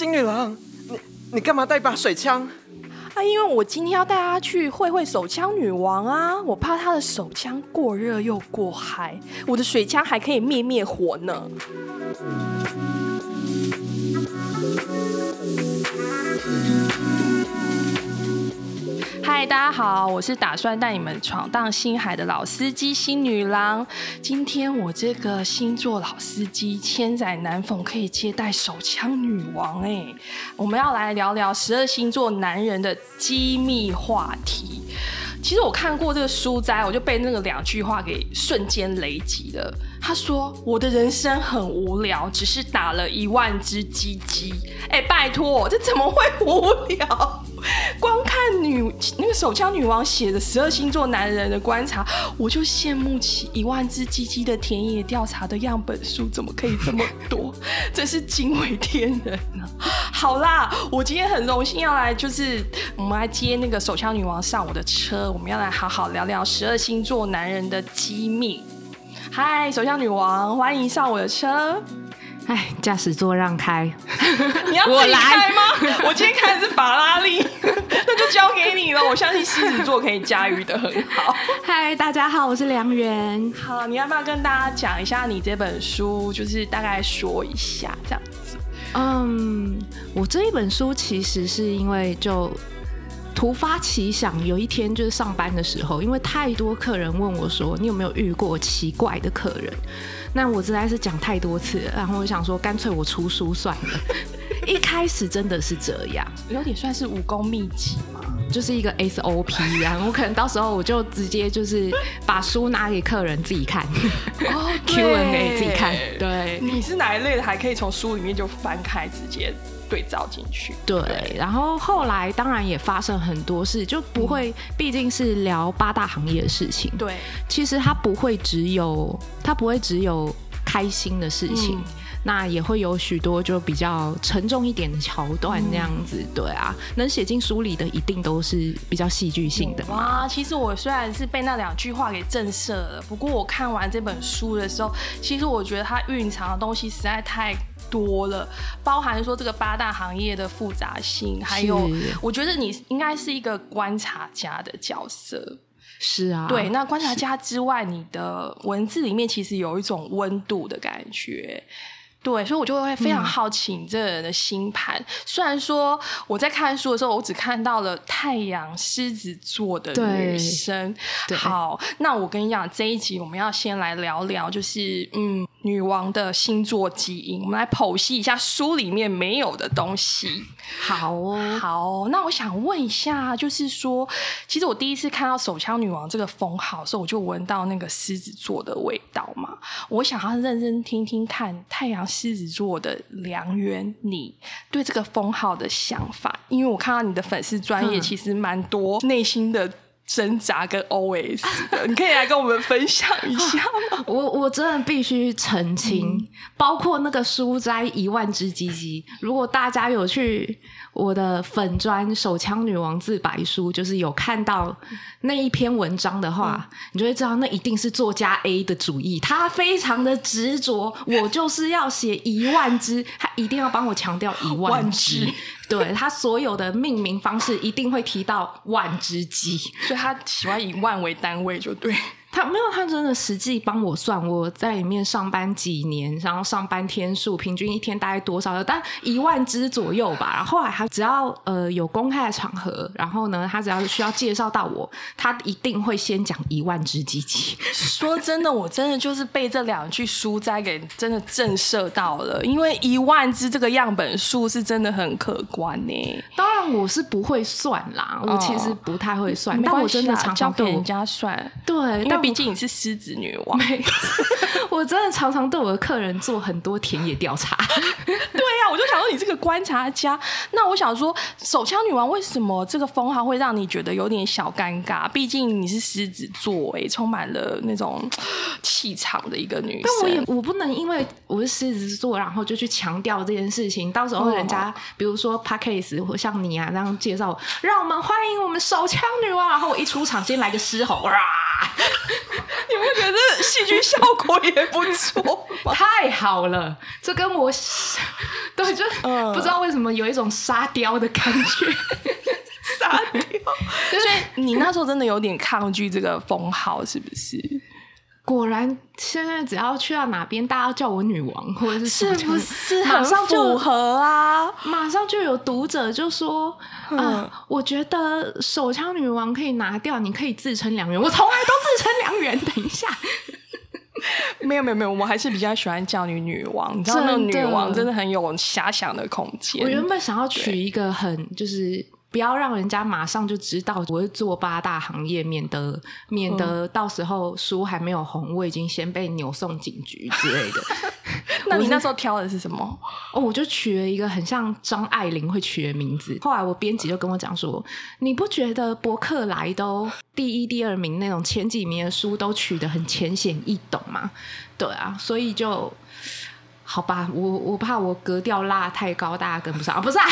金女郎，你你干嘛带把水枪？啊，因为我今天要带她去会会手枪女王啊，我怕她的手枪过热又过嗨，我的水枪还可以灭灭火呢。嗨，大家好，我是打算带你们闯荡星海的老司机星女郎。今天我这个星座老司机千载难逢可以接待手枪女王哎，我们要来聊聊十二星座男人的机密话题。其实我看过这个书斋，我就被那个两句话给瞬间雷击了。他说：“我的人生很无聊，只是打了一万只鸡鸡。”哎，拜托，这怎么会无聊？光看女那个手枪女王写的十二星座男人的观察，我就羡慕起一万只鸡鸡的田野调查的样本数怎么可以这么多？真是惊为天人啊！好啦，我今天很荣幸要来，就是我们来接那个手枪女王上我的车，我们要来好好聊聊十二星座男人的机密。嗨，手枪女王，欢迎上我的车。哎，驾驶座让开，你要自己开吗？我，我今天开的是法拉利，那就交给你了。我相信狮子座可以驾驭的很好。嗨，大家好，我是梁媛。好，你要不要跟大家讲一下你这本书？就是大概说一下这样子。嗯，我这一本书其实是因为就。突发奇想，有一天就是上班的时候，因为太多客人问我说：“你有没有遇过奇怪的客人？”那我实在是讲太多次了，然后我想说，干脆我出书算了。一开始真的是这样，有点算是武功秘籍嘛，就是一个 SOP 啊。我可能到时候我就直接就是把书拿给客人自己看哦，Q&A 自己看。对，你是哪一类的？还可以从书里面就翻开直接。对照进去，对，对，然后后来当然也发生很多事，就不会，毕竟是聊八大行业的事情，对，其实它不会只有，它不会只有开心的事情，嗯、那也会有许多就比较沉重一点的桥段那样子，嗯、对啊，能写进书里的一定都是比较戏剧性的。哇，其实我虽然是被那两句话给震慑了，不过我看完这本书的时候，其实我觉得它蕴藏的东西实在太。多了，包含说这个八大行业的复杂性，还有我觉得你应该是一个观察家的角色。是啊，对，那观察家之外，你的文字里面其实有一种温度的感觉。对，所以我就会非常好奇你这个人的星盘。嗯、虽然说我在看书的时候，我只看到了太阳狮子座的女生。好，那我跟你讲，这一集我们要先来聊聊，就是嗯。女王的星座基因，我们来剖析一下书里面没有的东西。好哦，好，那我想问一下，就是说，其实我第一次看到手枪女王这个封号的时候，我就闻到那个狮子座的味道嘛。我想要认真听听看太阳狮子座的梁媛，你对这个封号的想法，因为我看到你的粉丝专业其实蛮多内心的。挣扎跟 always 的，你可以来跟我们分享一下吗？我我真的必须澄清，嗯、包括那个书斋一万只鸡鸡，如果大家有去。我的粉砖手枪女王自白书，就是有看到那一篇文章的话，嗯、你就会知道那一定是作家 A 的主意。他非常的执着，我就是要写一万只，他一定要帮我强调一万只。万只对，他所有的命名方式一定会提到万只鸡，所以他喜欢以万为单位，就对。他没有，他真的实际帮我算，我在里面上班几年，然后上班天数平均一天大概多少？但一万只左右吧。然后后来他只要呃有公开的场合，然后呢，他只要需要介绍到我，他一定会先讲一万只机器。说真的，我真的就是被这两句书斋给真的震慑到了，因为一万只这个样本数是真的很可观呢。当然我是不会算啦，我其实不太会算，哦、但我真的常常对人家算，对，因为。毕竟你是狮子女王，我真的常常对我的客人做很多田野调查。对呀、啊，我就想说你这个观察家。那我想说，手枪女王为什么这个封号会让你觉得有点小尴尬？毕竟你是狮子座，哎，充满了那种气场的一个女生。但我也我不能因为我是狮子座，然后就去强调这件事情。到时候人家、哦、比如说 p a c k a g e 或像你啊这样介绍，让我们欢迎我们手枪女王，然后我一出场先来个狮吼，哇！你不觉得戏剧效果也不错，太好了。这跟我对，就不知道为什么有一种沙雕的感觉。沙雕，所以你那时候真的有点抗拒这个封号，是不是？果然，现在只要去到哪边，大家叫我女王，或者是是不是马上就符合啊？马上就有读者就说：“啊、呃，我觉得手枪女王可以拿掉，你可以自称良缘。”我从来都自称良缘。等一下，没有没有没有，我还是比较喜欢叫你女王。你知道，那个女王真的很有遐想的空间。我原本想要取一个很就是。不要让人家马上就知道我是做八大行业，免得免得到时候书还没有红，我已经先被扭送警局之类的。那你那时候挑的是什么？哦，我就取了一个很像张爱玲会取的名字。后来我编辑就跟我讲说：“你不觉得博客来都第一、第二名那种前几名的书都取得很浅显易懂吗？”对啊，所以就好吧，我我怕我格调拉太高，大家跟不上啊，不是啊。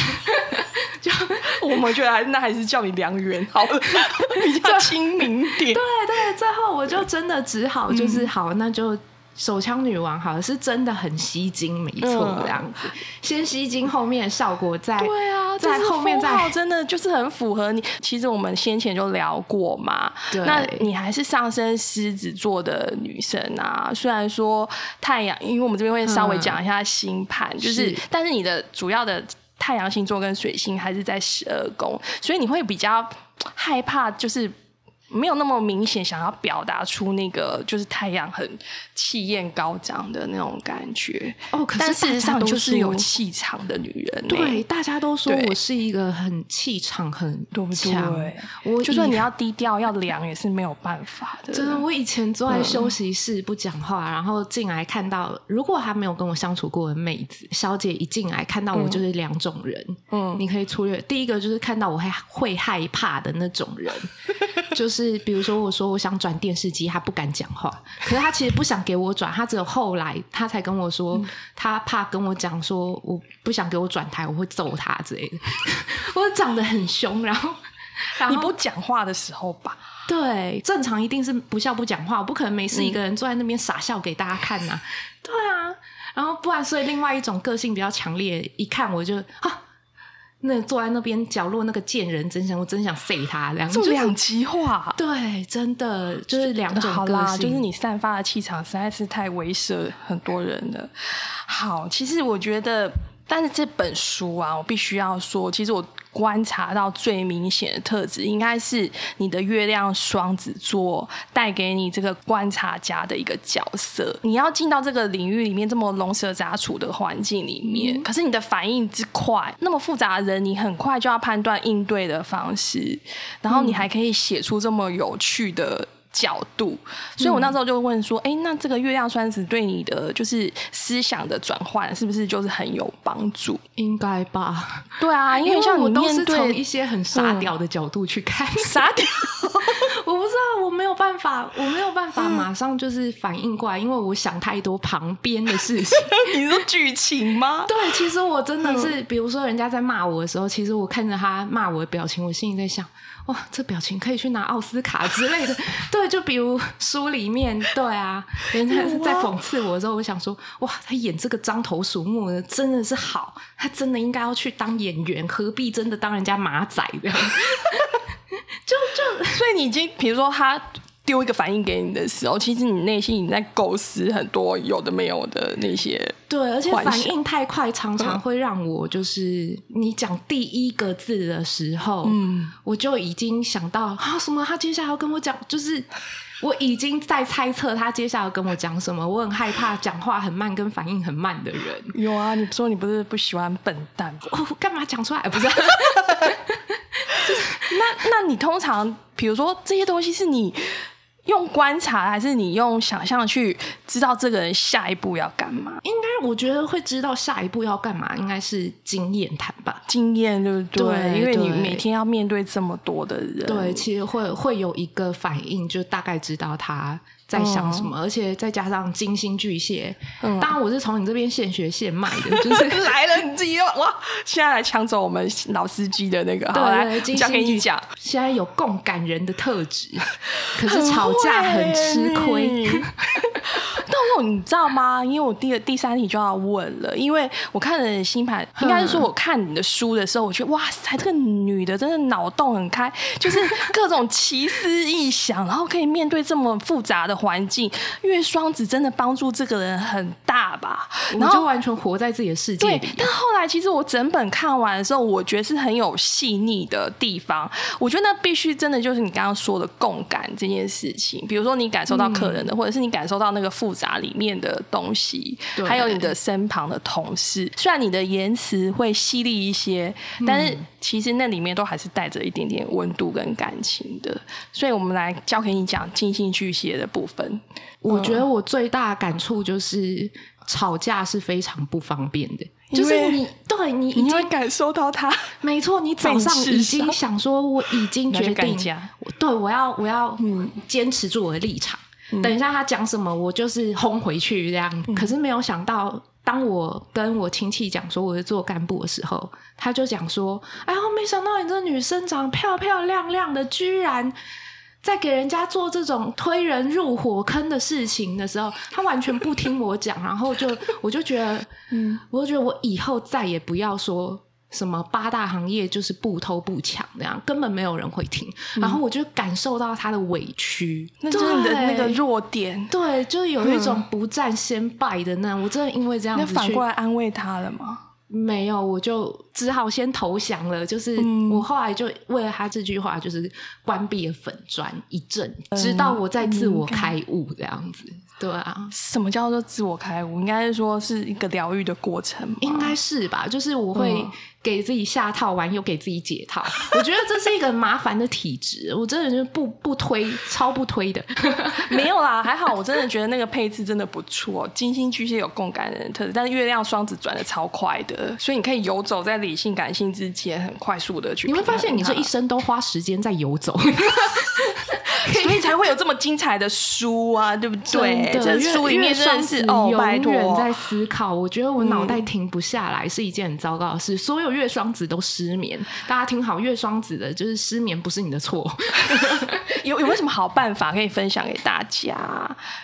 就 我们觉得还那还是叫你良缘好了，比较亲民点。对对，最后我就真的只好就是好，嗯、那就手枪女王好像，是真的很吸睛，没错，这样子。嗯、先吸睛，后面的效果在对啊，在后面再真的就是很符合你。其实我们先前就聊过嘛，那你还是上升狮子座的女生啊。虽然说太阳，因为我们这边会稍微讲一下星盘，嗯、就是，是但是你的主要的。太阳星座跟水星还是在十二宫，所以你会比较害怕，就是没有那么明显想要表达出那个就是太阳很气焰高涨的那种感觉。哦，可是事实上就是有气场的女人、欸。对，大家都说我是一个很气场很强。对，我就算你要低调要凉也是没有办法的。真的，我以前坐在休息室不讲话，嗯、然后进来看到，如果还没有跟我相处过的妹子小姐一进来看到我，就是两种人。嗯，你可以粗略，第一个就是看到我会会害怕的那种人，就是比如说我说我想转电视机，他不敢讲话，可是他其实不想给我转，他只有后来他才跟我说，他怕跟我讲说我不想给我转台，我会揍他之类的。我长得很凶，然后，你不讲话的时候吧？对，正常一定是不笑不讲话，我不可能没事一个人坐在那边傻笑给大家看呐、啊。对啊，然后不然，所以另外一种个性比较强烈，一看我就啊。那坐在那边角落那个贱人，真想我真想废他。两就两极化，对，真的就是两种个。好啦，就是你散发的气场实在是太威慑很多人了。好，其实我觉得，但是这本书啊，我必须要说，其实我。观察到最明显的特质，应该是你的月亮双子座带给你这个观察家的一个角色。你要进到这个领域里面，这么龙蛇杂处的环境里面，嗯、可是你的反应之快，那么复杂的人，你很快就要判断应对的方式，然后你还可以写出这么有趣的。角度，所以我那时候就问说：“哎、嗯欸，那这个月亮双子对你的就是思想的转换，是不是就是很有帮助？”应该吧。对啊，因为像我都是从一些很傻屌的角度去看傻屌。我不知道，我没有办法，我没有办法马上就是反应过来，因为我想太多旁边的事情。你说剧情吗？对，其实我真的是，比如说人家在骂我的时候，其实我看着他骂我的表情，我心里在想。哇，这表情可以去拿奥斯卡之类的。对，就比如书里面，对啊，人家是在讽刺我的时候，我想说，哇，他演这个獐头鼠目的真的是好，他真的应该要去当演员，何必真的当人家马仔这样？就就，所以你已经，比如说他。丢一个反应给你的时候，其实你内心已经在构思很多有的没有的那些。对，而且反应太快，常常会让我就是你讲第一个字的时候，嗯，我就已经想到啊什么，他接下来要跟我讲，就是我已经在猜测他接下来要跟我讲什么。我很害怕讲话很慢跟反应很慢的人。有啊，你说你不是不喜欢笨蛋？哦，干嘛讲出来？不是。那那你通常，比如说这些东西是你。用观察还是你用想象去知道这个人下一步要干嘛？应该我觉得会知道下一步要干嘛，应该是经验谈吧。经验对不对？对，因为你每天要面对这么多的人，对，其实会会有一个反应，就大概知道他。在想什么？嗯、而且再加上金星巨蟹，嗯、当然我是从你这边现学现卖的，就是 来了你自己哇！现在来抢走我们老司机的那个，对，好来金星巨蟹讲，现在有共感人的特质，可是吵价很吃亏。后你知道吗？因为我第二第三题就要问了，因为我看了星盘，应该是说我看你的书的时候，我觉得哇塞，这个女的真的脑洞很开，就是各种奇思异想，然后可以面对这么复杂的环境。因为双子真的帮助这个人很大吧？然后就完全活在自己的世界里。但后来其实我整本看完的时候，我觉得是很有细腻的地方。我觉得那必须真的就是你刚刚说的共感这件事情，比如说你感受到客人的，嗯、或者是你感受到那个复杂里面的东西，还有你的身旁的同事。虽然你的言辞会犀利一些，但是其实那里面都还是带着一点点温度跟感情的。所以我们来教给你讲金星巨蟹的部分。我觉得我最大的感触就是吵架是非常不方便的，就是你对你已经感受到他，没错，你早上已经想说我已经 决定，对，我要我要嗯坚持住我的立场，嗯、等一下他讲什么我就是轰回去这样。嗯、可是没有想到，当我跟我亲戚讲说我是做干部的时候，他就讲说：“哎呀，没想到你这女生长漂漂亮亮的，居然。”在给人家做这种推人入火坑的事情的时候，他完全不听我讲，然后就我就觉得，嗯，我就觉得我以后再也不要说什么八大行业就是不偷不抢那样，根本没有人会听。嗯、然后我就感受到他的委屈，那就是你的那个弱点，对，就是有一种不战先败的那样。我真的因为这样子，那反过来安慰他了吗？没有，我就只好先投降了。就是我后来就为了他这句话，就是关闭了粉砖一阵，嗯、直到我在自我开悟这样子。嗯、对啊，什么叫做自我开悟？应该是说是一个疗愈的过程，应该是吧？就是我会。嗯给自己下套完又给自己解套，我觉得这是一个麻烦的体质，我真的就不不推，超不推的。没有啦，还好，我真的觉得那个配置真的不错。金星巨蟹有共感的人特质，但是月亮双子转的超快的，所以你可以游走在理性感性之间，很快速的去。你会发现，你这一生都花时间在游走。所以才会有这么精彩的书啊，对不对？这书里面真的是哦，永远在思考。我觉得我脑袋停不下来是一件很糟糕的事。所有月双子都失眠，大家听好，月双子的就是失眠不是你的错。有有没有什么好办法可以分享给大家？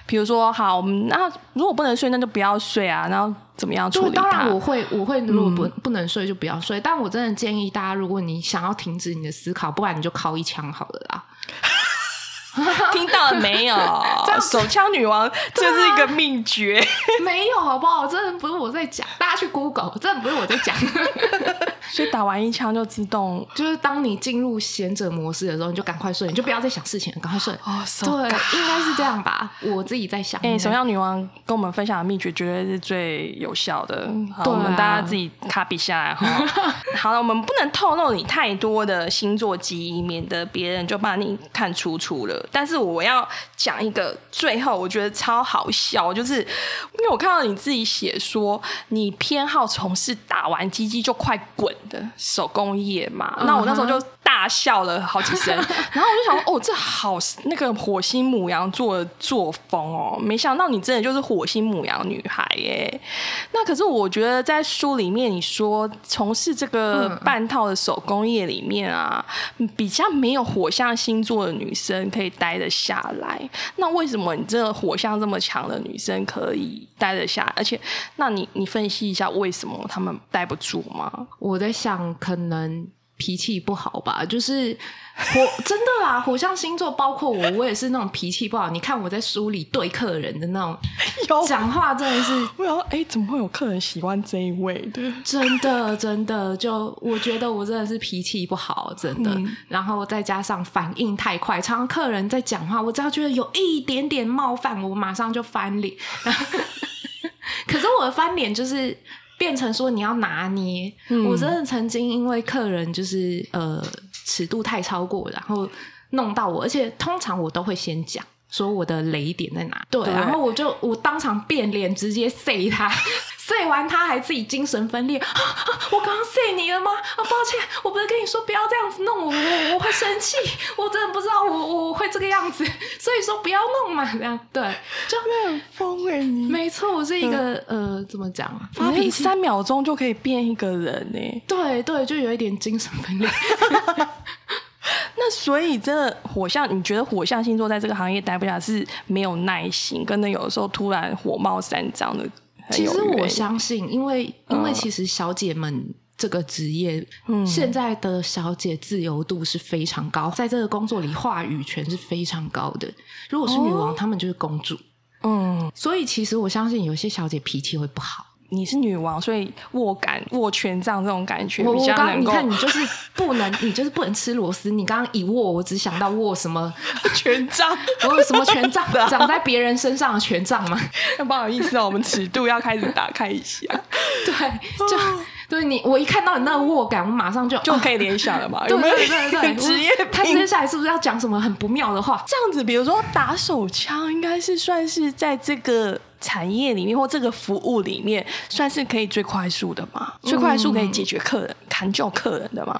比如说，好，那如果不能睡，那就不要睡啊。然后怎么样处理它？当然我会，我会，如果不不能睡就不要睡。但我真的建议大家，如果你想要停止你的思考，不然你就敲一枪好了啦。听到了没有？手枪女王，这是一个秘诀。没有，好不好？真的不是我在讲，大家去 Google，真的不是我在讲。所以打完一枪就自动，就是当你进入贤者模式的时候，你就赶快睡，你就不要再想事情了，赶快睡。哦对，应该是这样吧？我自己在想。哎、欸，手枪女王跟我们分享的秘诀，绝对是最有效的。好，我们大家自己卡笔下来哈。好了，我们不能透露你太多的星座基因，免得别人就把你看出处了。但是我要讲一个，最后我觉得超好笑，就是因为我看到你自己写说，你偏好从事打完机机就快滚的手工业嘛。那我那时候就大笑了好几声，然后我就想说，哦，这好那个火星母羊座的作风哦，没想到你真的就是火星母羊女孩耶。那可是我觉得在书里面你说从事这个半套的手工业里面啊，比较没有火象星座的女生可以。待得下来，那为什么你这个火象这么强的女生可以待得下来？而且，那你你分析一下为什么她们待不住吗？我在想，可能。脾气不好吧，就是火 真的啦。火象星座包括我，我也是那种脾气不好。你看我在书里对客人的那种讲话，真的是，我想说，哎、欸，怎么会有客人喜欢这一位的？真的，真的，就我觉得我真的是脾气不好，真的。嗯、然后再加上反应太快，常常客人在讲话，我只要觉得有一点点冒犯，我马上就翻脸。可是我的翻脸就是。变成说你要拿捏，嗯、我真的曾经因为客人就是呃尺度太超过，然后弄到我，而且通常我都会先讲说我的雷点在哪，对，对然后我就我当场变脸，直接塞他。睡完他还自己精神分裂，啊啊、我刚刚睡你了吗？啊，抱歉，我不是跟你说不要这样子弄我，我我会生气，我真的不知道我我会这个样子，所以说不要弄嘛，这样对，就很疯哎，你没错，我是一个、嗯、呃，怎么讲，发脾气三秒钟就可以变一个人呢？对对，就有一点精神分裂。那所以真的火象，你觉得火象星座在这个行业待不下是没有耐心，跟那有的时候突然火冒三丈的。其实我相信，因为因为其实小姐们这个职业，嗯，现在的小姐自由度是非常高，在这个工作里话语权是非常高的。如果是女王，她们就是公主，嗯，所以其实我相信有些小姐脾气会不好。你是女王，所以握感握权杖这种感觉比较能够。我刚你看，你就是不能，你就是不能吃螺丝。你刚刚一握，我只想到握什么 权杖？我有什么权杖？长在别人身上的权杖吗？那不好意思哦，我们尺度要开始打开一下。对，就对你，我一看到你那个握感，我马上就就可以联想了嘛。对对对对，职业。他接下来是不是要讲什么很不妙的话？这样子，比如说打手枪，应该是算是在这个。产业里面或这个服务里面，算是可以最快速的吗？最快速可以解决客人、砍救客人的吗？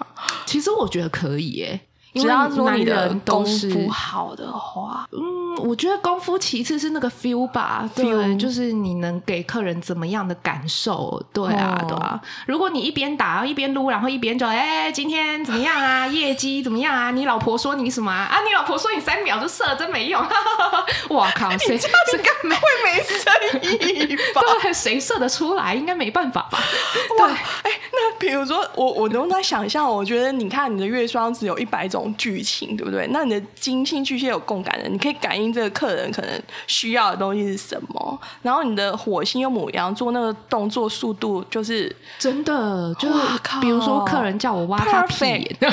其实我觉得可以耶。只要说你的功夫好的话，嗯，我觉得功夫其次是那个 feel 吧，对，feel. 就是你能给客人怎么样的感受，对啊，哦、对啊。如果你一边打一边撸，然后一边就哎、欸，今天怎么样啊？业绩怎么样啊？你老婆说你什么啊？啊，你老婆说你三秒就射了，真没用！我靠，谁这样干 会没生意吧？对，谁射得出来？应该没办法吧？对，哎、欸，那比如说我，我能在想象，我觉得你看你的月双子有一百种。剧情对不对？那你的金星巨蟹有共感的，你可以感应这个客人可能需要的东西是什么。然后你的火星又母羊座，那个动作速度就是真的，就是比如说客人叫我挖他屁，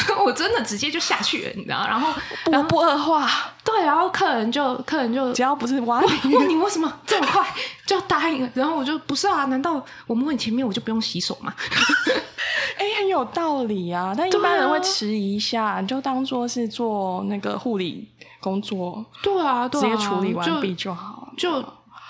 我真的直接就下去了，你知道？然后不不恶化，对，然后客人就客人就只要不是挖你，问你为什么这么快就答应了？然后我就不是啊，难道我摸你前面我就不用洗手吗？哎、欸，很有道理啊！但一般人会迟疑一下，你就当做是做那个护理工作，对啊，对啊，直接处理完毕就好，就。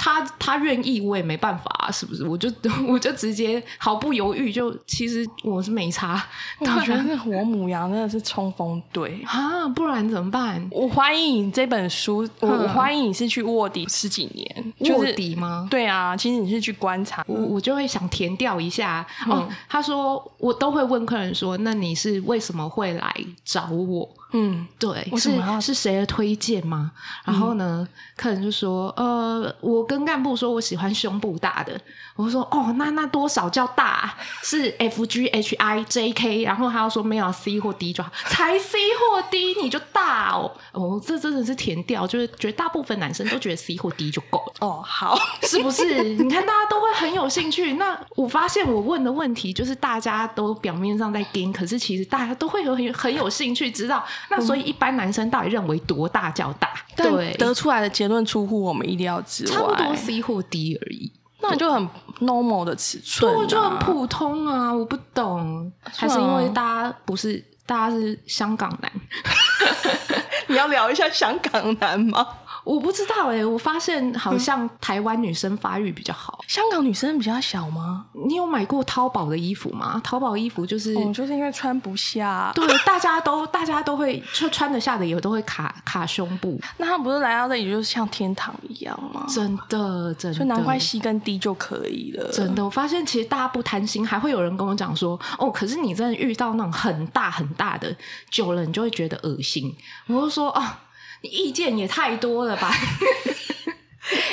他他愿意，我也没办法啊，是不是？我就 我就直接毫不犹豫就，其实我是没差。我觉得那火牡羊真的是冲锋队 啊，不然怎么办？我怀疑你这本书，我我怀疑你是去卧底十几年，卧底吗？对啊，其实你是去观察。我我就会想填掉一下。哦，他说我都会问客人说，那你是为什么会来找我？嗯，对，是是谁的推荐吗？然后呢，客人就说，呃，我。跟干部说，我喜欢胸部大的。我说，哦，那那多少叫大？是 F G H I J K。然后他要说没有 C 或 D 就好，才 C 或 D 你就大哦。哦，这真的是填掉，就是觉得大部分男生都觉得 C 或 D 就够了。哦，好，是不是？你看大家都会很有兴趣。那我发现我问的问题就是大家都表面上在盯，可是其实大家都会有很很有兴趣知道。那所以一般男生到底认为多大叫大？嗯、对，得出来的结论出乎我们意料之外。差不多 C 或 D 而已，那就很 normal 的尺寸，啊，就很普通啊！我不懂，还是因为大家不是大家是香港男？你要聊一下香港男吗？我不知道哎、欸，我发现好像台湾女生发育比较好，嗯，香港女生比较小吗？你有买过淘宝的衣服吗？淘宝衣服就是，哦，就是因为穿不下，对，大家都 大家都会穿穿得下的，也都会卡卡胸部。那他不是来到这里就是像天堂一样吗？真的，真的，就难怪 C 跟 D 就可以了。真的，我发现其实大家不贪心，还会有人跟我讲说，哦，可是你真的遇到那种很大很大的，久了你就会觉得恶心。我就说啊。哦你意见也太多了吧？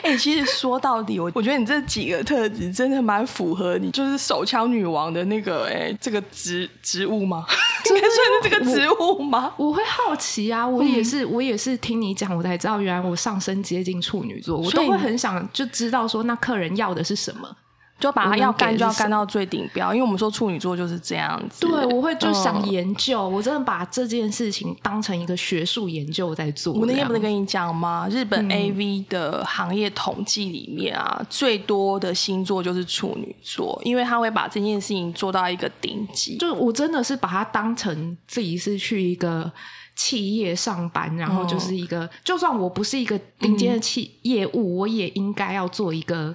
哎、欸，其实说到底，我我觉得你这几个特质真的蛮符合你，就是手枪女王的那个哎、欸，这个职职务吗？应该算是这个职务吗我？我会好奇啊，我也是，嗯、我也是听你讲，我才知道原来我上升接近处女座，我都会很想就知道说，那客人要的是什么。就把它要干就要干到最顶标，因为我们说处女座就是这样子。对，我会就想研究，嗯、我真的把这件事情当成一个学术研究在做。我那天不是跟你讲吗？日本 AV 的行业统计里面啊，嗯、最多的星座就是处女座，因为他会把这件事情做到一个顶级。就我真的是把它当成自己是去一个企业上班，然后就是一个，嗯、就算我不是一个顶尖的企业务，嗯、我也应该要做一个。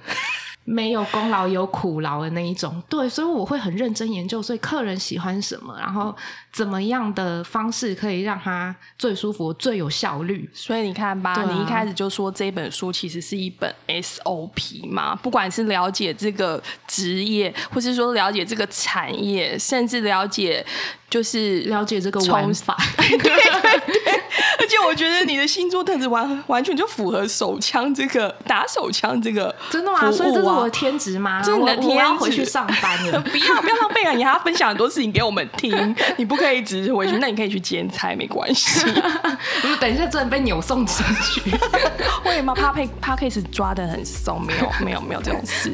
没有功劳有苦劳的那一种，对，所以我会很认真研究，所以客人喜欢什么，然后怎么样的方式可以让他最舒服、最有效率。所以你看吧，啊、你一开始就说这本书其实是一本 SOP 嘛，不管是了解这个职业，或是说了解这个产业，甚至了解就是了解这个玩法。对 对对。而且我觉得你的星座特质完完全就符合手枪这个打手枪这个、啊、真的吗？所以这是我的天职吗？这是你的天职。我要回去上班了。不要不要浪费啊！你还要分享很多事情给我们听，你不可以只是回去。那你可以去兼差，没关系。不是，等一下真的被扭送出去。会吗？怕被 Podcast 抓的很松，没有 没有没有这种事。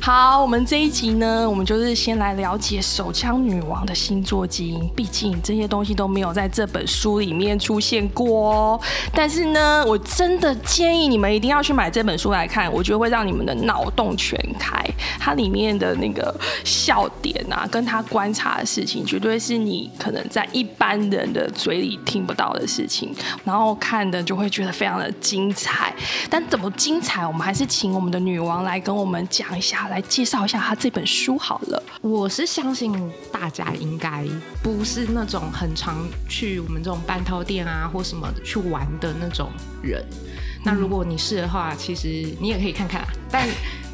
好，我们这一集呢，我们就是先来了解手枪女王的星座基因。毕竟这些东西都没有在这本书里面出现过。哦，但是呢，我真的建议你们一定要去买这本书来看，我觉得会让你们的脑洞全开。它里面的那个笑点啊，跟他观察的事情，绝对是你可能在一般人的嘴里听不到的事情。然后看的就会觉得非常的精彩。但怎么精彩，我们还是请我们的女王来跟我们讲一下，来介绍一下她这本书好了。我是相信大家应该不是那种很常去我们这种半套店啊，或什么去玩的那种人。那如果你是的话，其实你也可以看看。但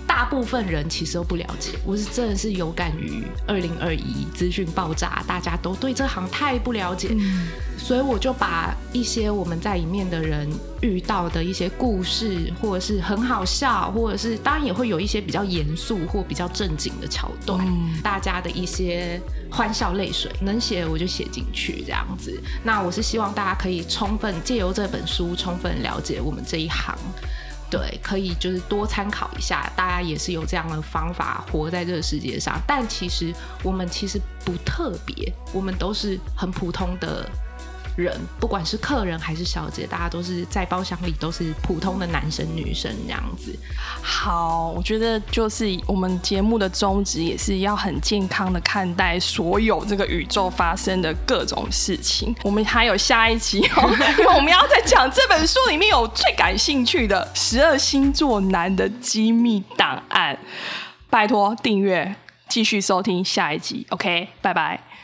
大部分人其实都不了解，我是真的是有感于二零二一资讯爆炸，大家都对这行太不了解，嗯，所以我就把一些我们在里面的人遇到的一些故事，或者是很好笑，或者是当然也会有一些比较严肃或比较正经的桥段，嗯，大家的一些欢笑泪水，能写我就写进去这样子。那我是希望大家可以充分借由这本书，充分了解我们这一行。对，可以就是多参考一下，大家也是有这样的方法活在这个世界上。但其实我们其实不特别，我们都是很普通的。人，不管是客人还是小姐，大家都是在包厢里都是普通的男生女生这样子。好，我觉得就是我们节目的宗旨也是要很健康的看待所有这个宇宙发生的各种事情。我们还有下一集哦，因为我们要再讲这本书里面有最感兴趣的十二星座男的机密档案。拜托订阅，继续收听下一集。OK，拜拜。